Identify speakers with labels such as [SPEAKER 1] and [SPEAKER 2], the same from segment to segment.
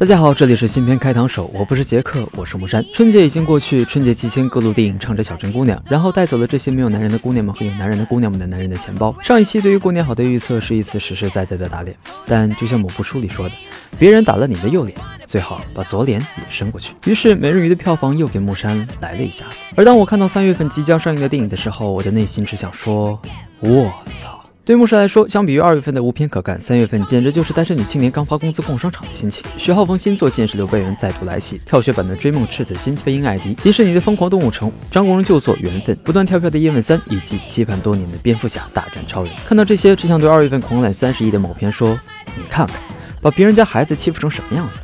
[SPEAKER 1] 大家好，这里是新片开膛手，我不是杰克，我是木山。春节已经过去，春节期间各路电影唱着小镇姑娘，然后带走了这些没有男人的姑娘们和有男人的姑娘们的男人的钱包。上一期对于过年好的预测是一次实实在在的打脸，但就像某部书里说的，别人打了你的右脸，最好把左脸也伸过去。于是美人鱼的票房又给木山来了一下子。而当我看到三月份即将上映的电影的时候，我的内心只想说，我操！对牧师来说，相比于二月份的无片可干，三月份简直就是单身女青年刚发工资逛商场的心情。徐浩峰新作《剑士刘备人》再度来袭，跳雪版的《追梦赤子心》飞鹰艾迪，迪士尼的《疯狂动物城》，张国荣旧作《缘分》，不断跳票的《叶问三》，以及期盼多年的《蝙蝠侠大战超人》。看到这些，只想对二月份狂揽三十亿的某片说：“你看看，把别人家孩子欺负成什么样子。”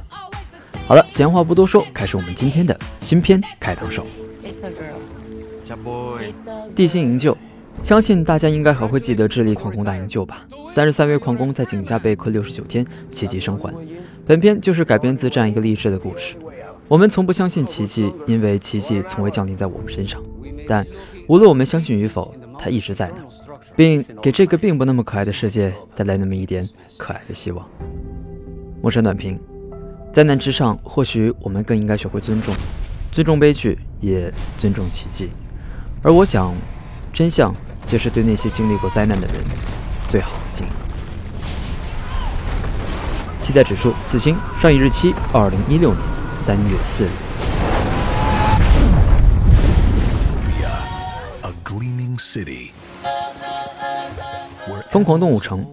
[SPEAKER 1] 好了，闲话不多说，开始我们今天的新片开膛手。地心营救。相信大家应该还会记得智利矿工大营救吧？三十三位矿工在井下被困六十九天，奇迹生还。本片就是改编自这样一个励志的故事。我们从不相信奇迹，因为奇迹从未降临在我们身上。但无论我们相信与否，它一直在那，并给这个并不那么可爱的世界带来那么一点可爱的希望。陌生短评：灾难之上，或许我们更应该学会尊重，尊重悲剧，也尊重奇迹。而我想，真相。就是对那些经历过灾难的人最好的敬意。期待指数四星，上映日期二零一六年三月四日。疯狂动物城。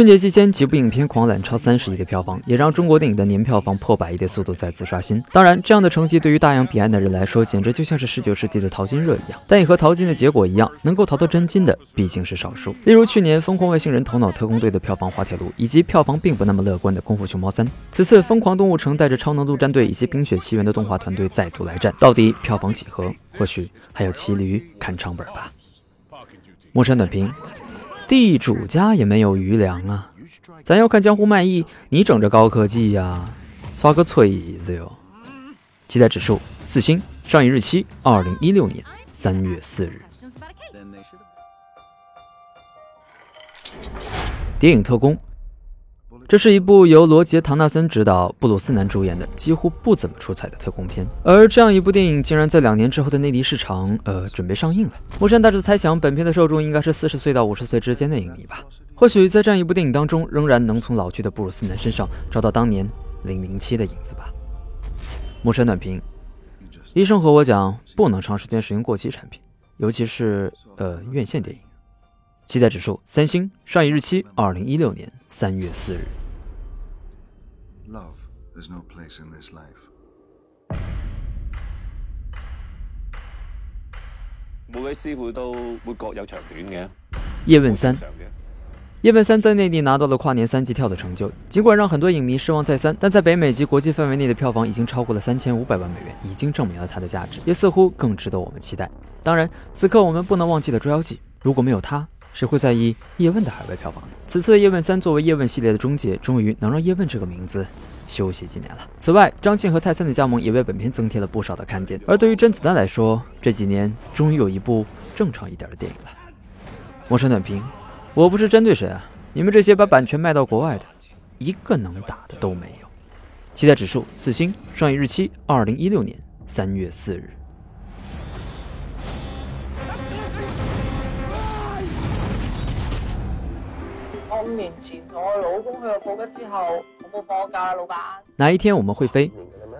[SPEAKER 1] 春节期间，几部影片狂揽超三十亿的票房，也让中国电影的年票房破百亿的速度再次刷新。当然，这样的成绩对于大洋彼岸的人来说，简直就像是十九世纪的淘金热一样。但也和淘金的结果一样，能够淘到真金的毕竟是少数。例如去年《疯狂外星人头脑特工队》的票房滑铁卢，以及票房并不那么乐观的《功夫熊猫三》。此次《疯狂动物城》带着超能陆战队以及《冰雪奇缘》的动画团队再度来战，到底票房几何？或许还有骑驴看唱本吧。陌山短评。地主家也没有余粮啊，咱要看江湖卖艺，你整这高科技呀，刷个锤子哟！期待指数四星，上映日期二零一六年三月四日。电影特工。这是一部由罗杰·唐纳森执导、布鲁斯·南主演的几乎不怎么出彩的特工片，而这样一部电影竟然在两年之后的内地市场，呃，准备上映了。木山大致猜想，本片的受众应该是四十岁到五十岁之间的影迷吧。或许在这样一部电影当中，仍然能从老去的布鲁斯南身上找到当年零零七的影子吧。木山短评：医生和我讲，不能长时间使用过期产品，尤其是呃院线电影。期待指数三星，上映日期二零一六年三月四日。
[SPEAKER 2] 每位师傅都会各有长短嘅。
[SPEAKER 1] 叶问三，叶问三在内地拿到了跨年三级跳的成就，尽管让很多影迷失望再三，但在北美及国际范围内的票房已经超过了三千五百万美元，已经证明了它的价值，也似乎更值得我们期待。当然，此刻我们不能忘记的《捉妖记》，如果没有它。谁会在意叶问的海外票房呢？此次叶问三作为叶问系列的终结，终于能让叶问这个名字休息几年了。此外，张晋和泰森的加盟也为本片增添了不少的看点。而对于甄子丹来说，这几年终于有一部正常一点的电影了。陌生短评：我不是针对谁啊，你们这些把版权卖到国外的，一个能打的都没有。期待指数四星，上映日期二零一六年三月四日。
[SPEAKER 3] 年前我老公去咗布吉之后，我冇放假，老板。
[SPEAKER 1] 哪一天我们会飞？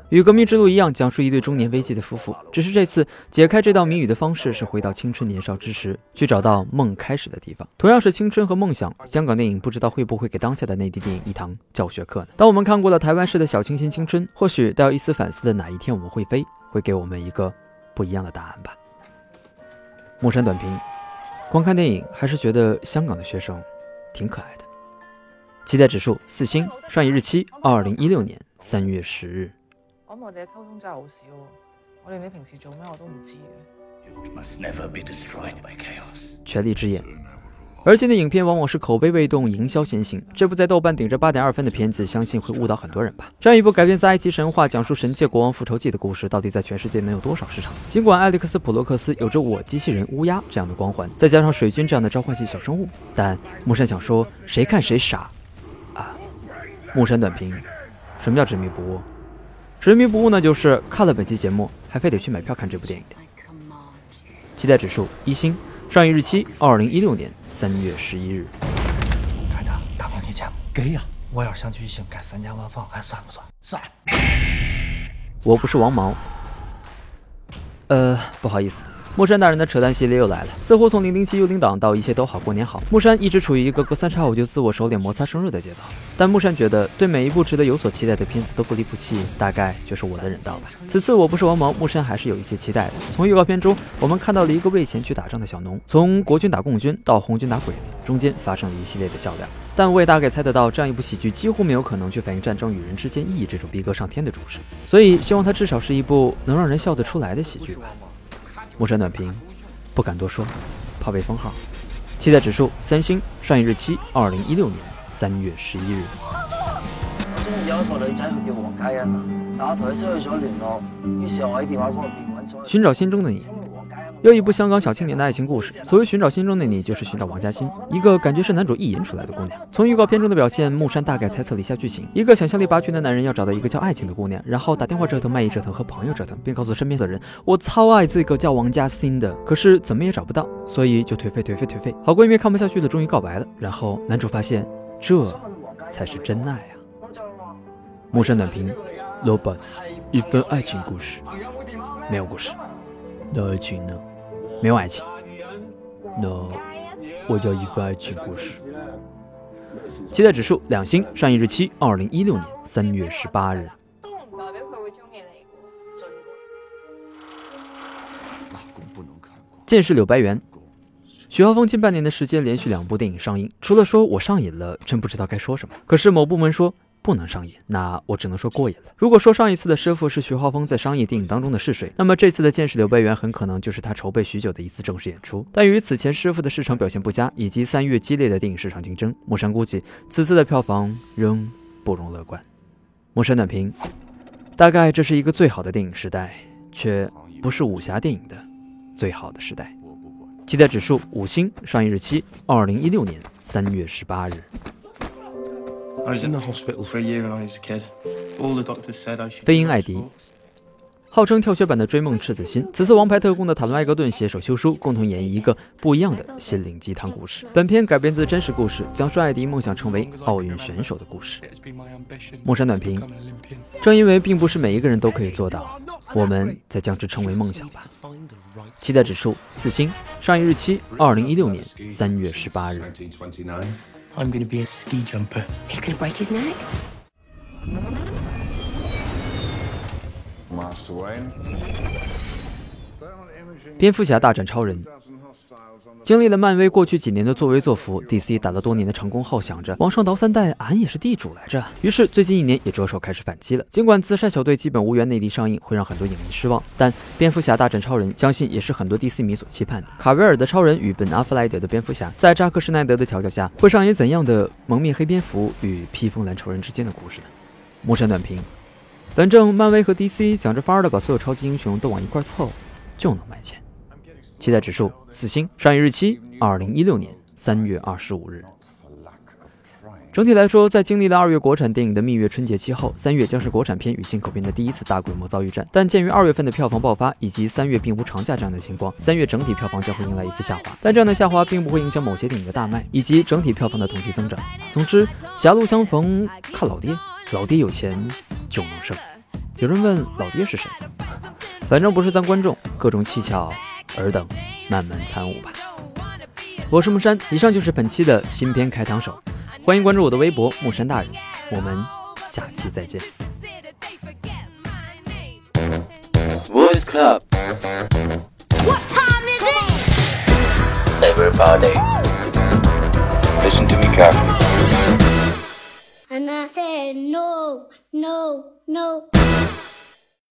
[SPEAKER 1] 与革命之路一样，讲述一对中年危机的夫妇。只是这次解开这道谜语的方式是回到青春年少之时，去找到梦开始的地方。同样是青春和梦想，香港电影不知道会不会给当下的内地电影一堂教学课呢？当我们看过了台湾式的小清新青春，或许带有一丝反思的哪一天我们会飞，会给我们一个不一样的答案吧。木山短评：光看电影还是觉得香港的学生。挺可爱的，期待指数四星，上映日期二零一六年三月十日。
[SPEAKER 3] 我我哋嘅沟通真系好少，我连你平时做咩我都唔知
[SPEAKER 1] 嘅。权力之眼。而今的影片往往是口碑未动，营销先行。这部在豆瓣顶着八点二分的片子，相信会误导很多人吧。这样一部改编自埃及神话、讲述神界国王复仇记的故事，到底在全世界能有多少市场？尽管艾利克斯·普洛克斯有着我机器人乌鸦这样的光环，再加上水军这样的召唤系小生物，但木山想说，谁看谁傻啊！木山短评：什么叫执迷不悟？执迷不悟呢，就是看了本期节目还非得去买票看这部电影。期待指数一星，上映日期二零一六年三月十一日。
[SPEAKER 4] 船长，大方请讲。给呀！我要想去新盖三间万房，还算不算？算。
[SPEAKER 1] 我不是王毛。呃，不好意思。木山大人的扯淡系列又来了，似乎从零零七幽灵党到一切都好过年好，木山一直处于一个隔三差五就自我收敛摩擦生日的节奏。但木山觉得对每一部值得有所期待的片子都不离不弃，大概就是我的人道吧。此次我不是王毛，木山还是有一些期待的。从预告片中，我们看到了一个为钱去打仗的小农，从国军打共军到红军打鬼子，中间发生了一系列的笑料。但我也大概猜得到，这样一部喜剧几乎没有可能去反映战争与人之间意义这种逼格上天的主旨，所以希望它至少是一部能让人笑得出来的喜剧吧。木山短评。不敢多说，怕被封号。期待指数三星，上映日期二零一六年三月十一日。
[SPEAKER 4] 我中意有一个女仔，佢叫黃嘉欣啊，但我同佢失去咗聯絡，於是我喺電話簿入邊揾咗。
[SPEAKER 1] 尋找心中的你。又一部香港小青年的爱情故事。所谓寻找心中的你，就是寻找王嘉欣，一个感觉是男主意淫出来的姑娘。从预告片中的表现，木山大概猜测了一下剧情：一个想象力拔群的男人要找到一个叫爱情的姑娘，然后打电话折腾、卖艺折腾和朋友折腾，并告诉身边的人：“我超爱这个叫王嘉欣的。”可是怎么也找不到，所以就颓废、颓废、颓废。好闺蜜看不下去了，终于告白了。然后男主发现，这才是真爱啊！木山短评：老板，一份爱情故事，没有故事，那爱情呢？没有爱情，那我要一份爱情故事。期待指数两星，上映日期二零一六年三月十八日。都唔代表佢会中意你。剑士柳白猿，徐浩峰近半年的时间连续两部电影上映，除了说我上瘾了，真不知道该说什么。可是某部门说。不能上瘾，那我只能说过瘾了。如果说上一次的师傅是徐浩峰在商业电影当中的试水，那么这次的剑士柳白猿很可能就是他筹备许久的一次正式演出。但与此前师傅的市场表现不佳，以及三月激烈的电影市场竞争，木山估计此次的票房仍不容乐观。木山短评：大概这是一个最好的电影时代，却不是武侠电影的最好的时代。期待指数五星，上映日期二零一六年三月十八日。飞鹰艾迪，号称跳血版的追梦赤子心。此次王牌特工的塔伦·艾格顿携手休书，共同演绎一个不一样的心灵鸡汤故事。本片改编自真实故事，讲述艾迪梦想成为奥运选手的故事。木山短评：正因为并不是每一个人都可以做到，我们再将之称为梦想吧。期待指数四星，上映日期二零一六年三月十八日。I'm going to be a ski jumper. He could break his neck. 蝙蝠侠大战超人。经历了漫威过去几年的作威作福，DC 打了多年的成功后，想着往上倒三代，俺也是地主来着。于是最近一年也着手开始反击了。尽管自杀小队基本无缘内地上映，会让很多影迷失望，但蝙蝠侠大战超人相信也是很多 DC 迷所期盼的。卡维尔的超人与本阿弗莱德的蝙蝠侠，在扎克施奈德的调教下，会上演怎样的蒙面黑蝙蝠与披风蓝超人之间的故事呢？木山短评：反正漫威和 DC 想着法儿的把所有超级英雄都往一块凑，就能卖钱。期待指数四星，上映日期二零一六年三月二十五日。整体来说，在经历了二月国产电影的蜜月春节期后，三月将是国产片与进口片的第一次大规模遭遇战。但鉴于二月份的票房爆发以及三月并无长假这样的情况，三月整体票房将会迎来一次下滑。但这样的下滑并不会影响某些电影的大卖以及整体票房的同期增长。总之，狭路相逢看老爹，老爹有钱就能胜。有人问老爹是谁？反正不是咱观众，各种蹊跷，尔等慢慢参悟吧。我是木山，以上就是本期的新片开膛手，欢迎关注我的微博木山大人，我们下期再见。Everybody, listen to me. And I say no, no, no.